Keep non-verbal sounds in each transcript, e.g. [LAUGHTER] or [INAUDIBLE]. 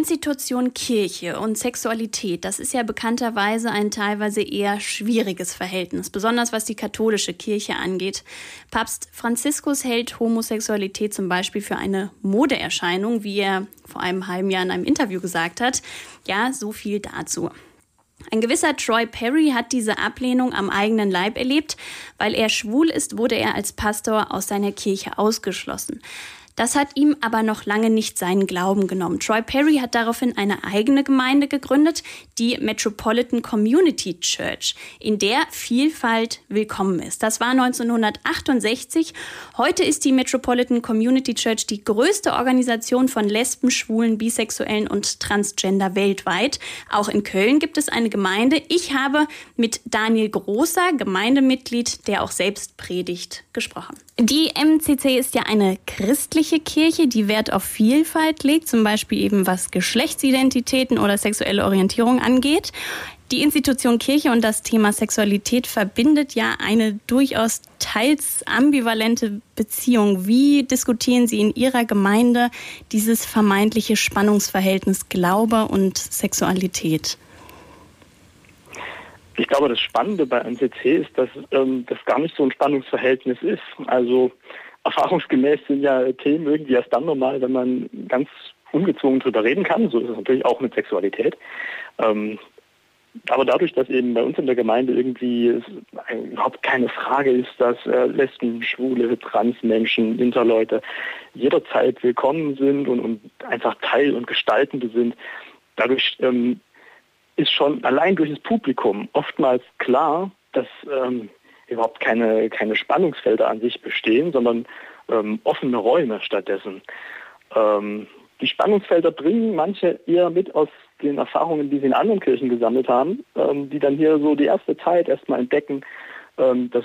Institution Kirche und Sexualität, das ist ja bekannterweise ein teilweise eher schwieriges Verhältnis, besonders was die katholische Kirche angeht. Papst Franziskus hält Homosexualität zum Beispiel für eine Modeerscheinung, wie er vor einem halben Jahr in einem Interview gesagt hat. Ja, so viel dazu. Ein gewisser Troy Perry hat diese Ablehnung am eigenen Leib erlebt. Weil er schwul ist, wurde er als Pastor aus seiner Kirche ausgeschlossen. Das hat ihm aber noch lange nicht seinen Glauben genommen. Troy Perry hat daraufhin eine eigene Gemeinde gegründet, die Metropolitan Community Church, in der Vielfalt willkommen ist. Das war 1968. Heute ist die Metropolitan Community Church die größte Organisation von Lesben, Schwulen, Bisexuellen und Transgender weltweit. Auch in Köln gibt es eine Gemeinde. Ich habe mit Daniel Großer, Gemeindemitglied, der auch selbst predigt, gesprochen. Die MCC ist ja eine christliche Kirche, die Wert auf Vielfalt legt, zum Beispiel eben was Geschlechtsidentitäten oder sexuelle Orientierung angeht. Die Institution Kirche und das Thema Sexualität verbindet ja eine durchaus teils ambivalente Beziehung. Wie diskutieren Sie in Ihrer Gemeinde dieses vermeintliche Spannungsverhältnis Glaube und Sexualität? Ich glaube, das Spannende bei NCC ist, dass ähm, das gar nicht so ein Spannungsverhältnis ist. Also erfahrungsgemäß sind ja Themen irgendwie erst dann normal, wenn man ganz ungezwungen drüber reden kann. So ist es natürlich auch mit Sexualität. Ähm, aber dadurch, dass eben bei uns in der Gemeinde irgendwie überhaupt keine Frage ist, dass äh, Lesben, Schwule, Transmenschen, Interleute jederzeit willkommen sind und, und einfach Teil und Gestaltende sind, dadurch ähm, ist schon allein durch das Publikum oftmals klar, dass ähm, überhaupt keine, keine Spannungsfelder an sich bestehen, sondern ähm, offene Räume stattdessen. Ähm, die Spannungsfelder bringen manche eher mit aus den Erfahrungen, die sie in anderen Kirchen gesammelt haben, ähm, die dann hier so die erste Zeit erstmal entdecken, ähm, dass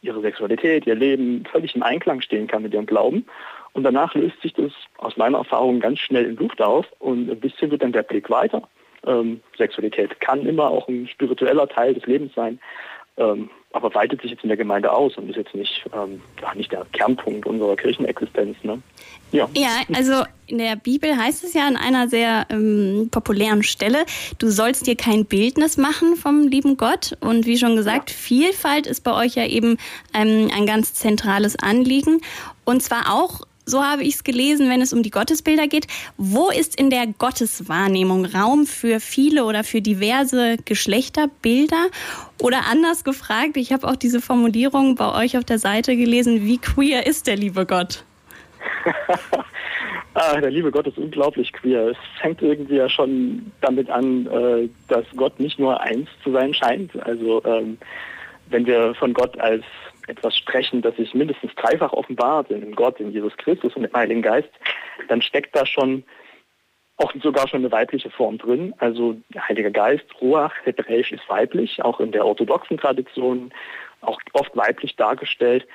ihre Sexualität, ihr Leben völlig im Einklang stehen kann mit ihrem Glauben. Und danach löst sich das aus meiner Erfahrung ganz schnell in Luft auf und ein bisschen wird dann der Blick weiter. Ähm, Sexualität kann immer auch ein spiritueller Teil des Lebens sein, ähm, aber weitet sich jetzt in der Gemeinde aus und ist jetzt nicht, ähm, nicht der Kernpunkt unserer Kirchenexistenz. Ne? Ja. ja, also in der Bibel heißt es ja an einer sehr ähm, populären Stelle, du sollst dir kein Bildnis machen vom lieben Gott. Und wie schon gesagt, ja. Vielfalt ist bei euch ja eben ähm, ein ganz zentrales Anliegen. Und zwar auch so habe ich es gelesen, wenn es um die Gottesbilder geht. Wo ist in der Gotteswahrnehmung Raum für viele oder für diverse Geschlechterbilder? Oder anders gefragt, ich habe auch diese Formulierung bei euch auf der Seite gelesen, wie queer ist der liebe Gott? [LAUGHS] ah, der liebe Gott ist unglaublich queer. Es fängt irgendwie ja schon damit an, äh, dass Gott nicht nur eins zu sein scheint. Also ähm, wenn wir von Gott als etwas sprechen, das sich mindestens dreifach offenbart in Gott, in Jesus Christus und im Heiligen Geist, dann steckt da schon auch sogar schon eine weibliche Form drin. Also der Heilige Geist, Ruach, hebräisch ist weiblich, auch in der orthodoxen Tradition, auch oft weiblich dargestellt.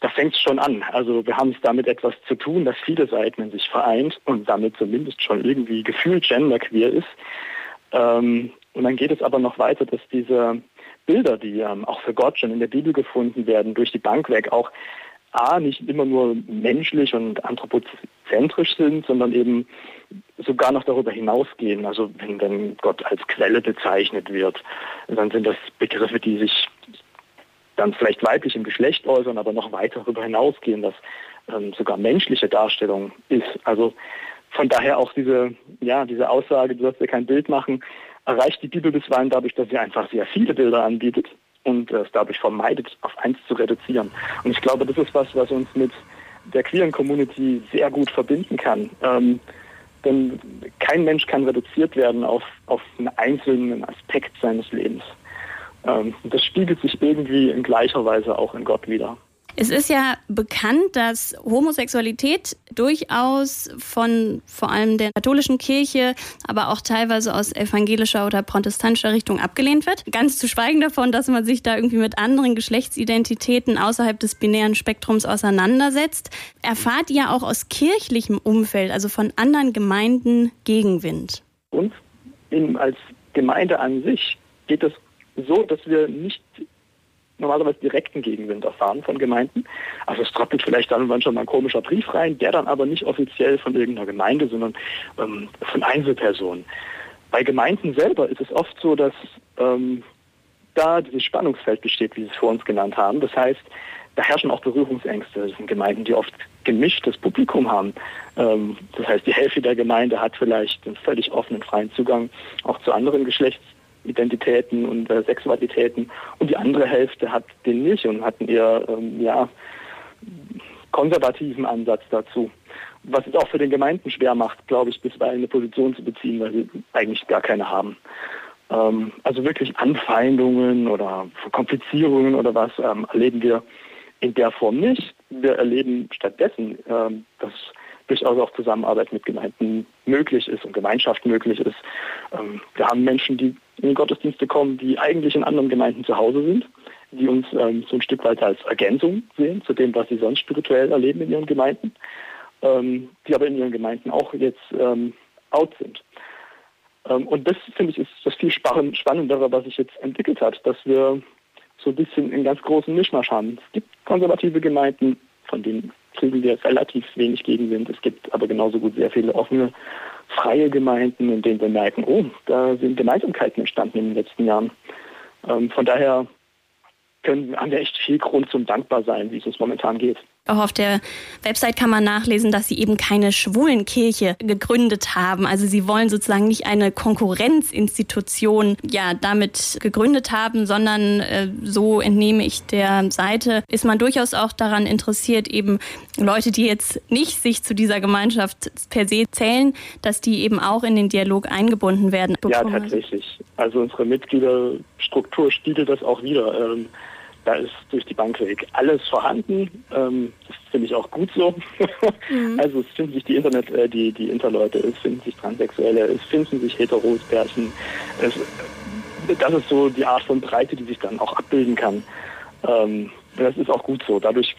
Da fängt es schon an. Also wir haben es damit etwas zu tun, das viele Seiten in sich vereint und damit zumindest schon irgendwie gefühlt genderqueer ist. Ähm, und dann geht es aber noch weiter, dass diese Bilder, die ähm, auch für Gott schon in der Bibel gefunden werden, durch die Bank weg auch A, nicht immer nur menschlich und anthropozentrisch sind, sondern eben sogar noch darüber hinausgehen. Also wenn, wenn Gott als Quelle bezeichnet wird, dann sind das Begriffe, die sich dann vielleicht weiblich im Geschlecht äußern, aber noch weiter darüber hinausgehen, dass ähm, sogar menschliche Darstellung ist. Also von daher auch diese, ja, diese Aussage, du sollst dir kein Bild machen, erreicht die Bibel bisweilen dadurch, dass sie einfach sehr viele Bilder anbietet und es dadurch vermeidet, auf eins zu reduzieren. Und ich glaube, das ist was, was uns mit der queeren Community sehr gut verbinden kann. Ähm, denn kein Mensch kann reduziert werden auf, auf einen einzelnen Aspekt seines Lebens. Ähm, das spiegelt sich irgendwie in gleicher Weise auch in Gott wieder. Es ist ja bekannt, dass Homosexualität durchaus von vor allem der katholischen Kirche, aber auch teilweise aus evangelischer oder protestantischer Richtung abgelehnt wird. Ganz zu schweigen davon, dass man sich da irgendwie mit anderen Geschlechtsidentitäten außerhalb des binären Spektrums auseinandersetzt. Erfahrt ihr auch aus kirchlichem Umfeld, also von anderen Gemeinden, Gegenwind? Uns als Gemeinde an sich geht es so, dass wir nicht normalerweise direkten Gegenwind erfahren von Gemeinden. Also es tröpfelt vielleicht dann und wann schon mal ein komischer Brief rein, der dann aber nicht offiziell von irgendeiner Gemeinde, sondern ähm, von Einzelpersonen. Bei Gemeinden selber ist es oft so, dass ähm, da dieses Spannungsfeld besteht, wie Sie es vor uns genannt haben. Das heißt, da herrschen auch Berührungsängste. Das sind Gemeinden, die oft gemischtes Publikum haben. Ähm, das heißt, die Hälfte der Gemeinde hat vielleicht einen völlig offenen, freien Zugang auch zu anderen Geschlechtsidentitäten und äh, Sexualitäten. Und die andere Hälfte hat den nicht und hat einen eher ähm, ja, konservativen Ansatz dazu. Was es auch für den Gemeinden schwer macht, glaube ich, bisweilen eine Position zu beziehen, weil sie eigentlich gar keine haben. Ähm, also wirklich Anfeindungen oder Komplizierungen oder was ähm, erleben wir in der Form nicht. Wir erleben stattdessen, ähm, dass durchaus auch Zusammenarbeit mit Gemeinden möglich ist und Gemeinschaft möglich ist. Ähm, wir haben Menschen, die in die Gottesdienste kommen, die eigentlich in anderen Gemeinden zu Hause sind, die uns ähm, so ein Stück weit als Ergänzung sehen zu dem, was sie sonst spirituell erleben in ihren Gemeinden, ähm, die aber in ihren Gemeinden auch jetzt ähm, out sind. Ähm, und das, finde ich, ist das viel Spannendere, was sich jetzt entwickelt hat, dass wir so ein bisschen einen ganz großen Mischmasch haben. Es gibt konservative Gemeinden, von denen kriegen wir relativ wenig Gegenwind. Es gibt aber genauso gut sehr viele offene, freie Gemeinden, in denen wir merken, oh, da sind Gemeinsamkeiten entstanden in den letzten Jahren. Ähm, von daher können, haben wir echt viel Grund zum Dankbarsein, wie es uns momentan geht. Auch auf der Website kann man nachlesen, dass sie eben keine Schwulenkirche gegründet haben. Also sie wollen sozusagen nicht eine Konkurrenzinstitution ja damit gegründet haben, sondern äh, so entnehme ich der Seite, ist man durchaus auch daran interessiert, eben Leute, die jetzt nicht sich zu dieser Gemeinschaft per se zählen, dass die eben auch in den Dialog eingebunden werden. Ja, tatsächlich. Also unsere Mitgliederstruktur spiegelt das auch wieder. Ähm da ist durch die Bank weg alles vorhanden. Ähm, das finde ich auch gut so. Mhm. [LAUGHS] Also es finden sich die Internet, äh, die, die Interleute, es finden sich Transsexuelle, es finden sich Heteros, Pärchen. Es, das ist so die Art von Breite, die sich dann auch abbilden kann. Ähm, das ist auch gut so. Dadurch,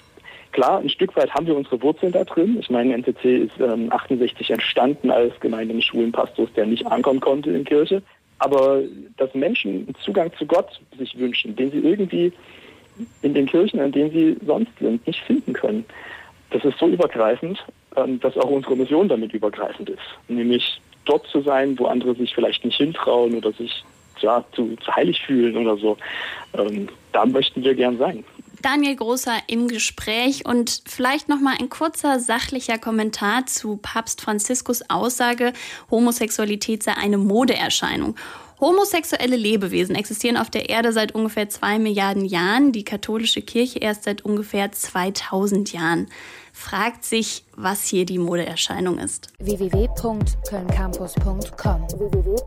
klar, ein Stück weit haben wir unsere Wurzeln da drin. Ich meine, NTC ist ähm, 68 entstanden als Gemeinde des Schulenpastors, der nicht ankommen konnte in Kirche. Aber dass Menschen Zugang zu Gott sich wünschen, den sie irgendwie in den Kirchen, in denen sie sonst sind, nicht finden können. Das ist so übergreifend, ähm, dass auch unsere Mission damit übergreifend ist. Nämlich dort zu sein, wo andere sich vielleicht nicht hintrauen oder sich ja, zu, zu heilig fühlen oder so. Ähm, da möchten wir gern sein. Daniel Großer im Gespräch und vielleicht noch mal ein kurzer sachlicher Kommentar zu Papst Franziskus Aussage, Homosexualität sei eine Modeerscheinung. Homosexuelle Lebewesen existieren auf der Erde seit ungefähr zwei Milliarden Jahren, die katholische Kirche erst seit ungefähr 2000 Jahren. Fragt sich, was hier die Modeerscheinung ist. www.kölncampus.com www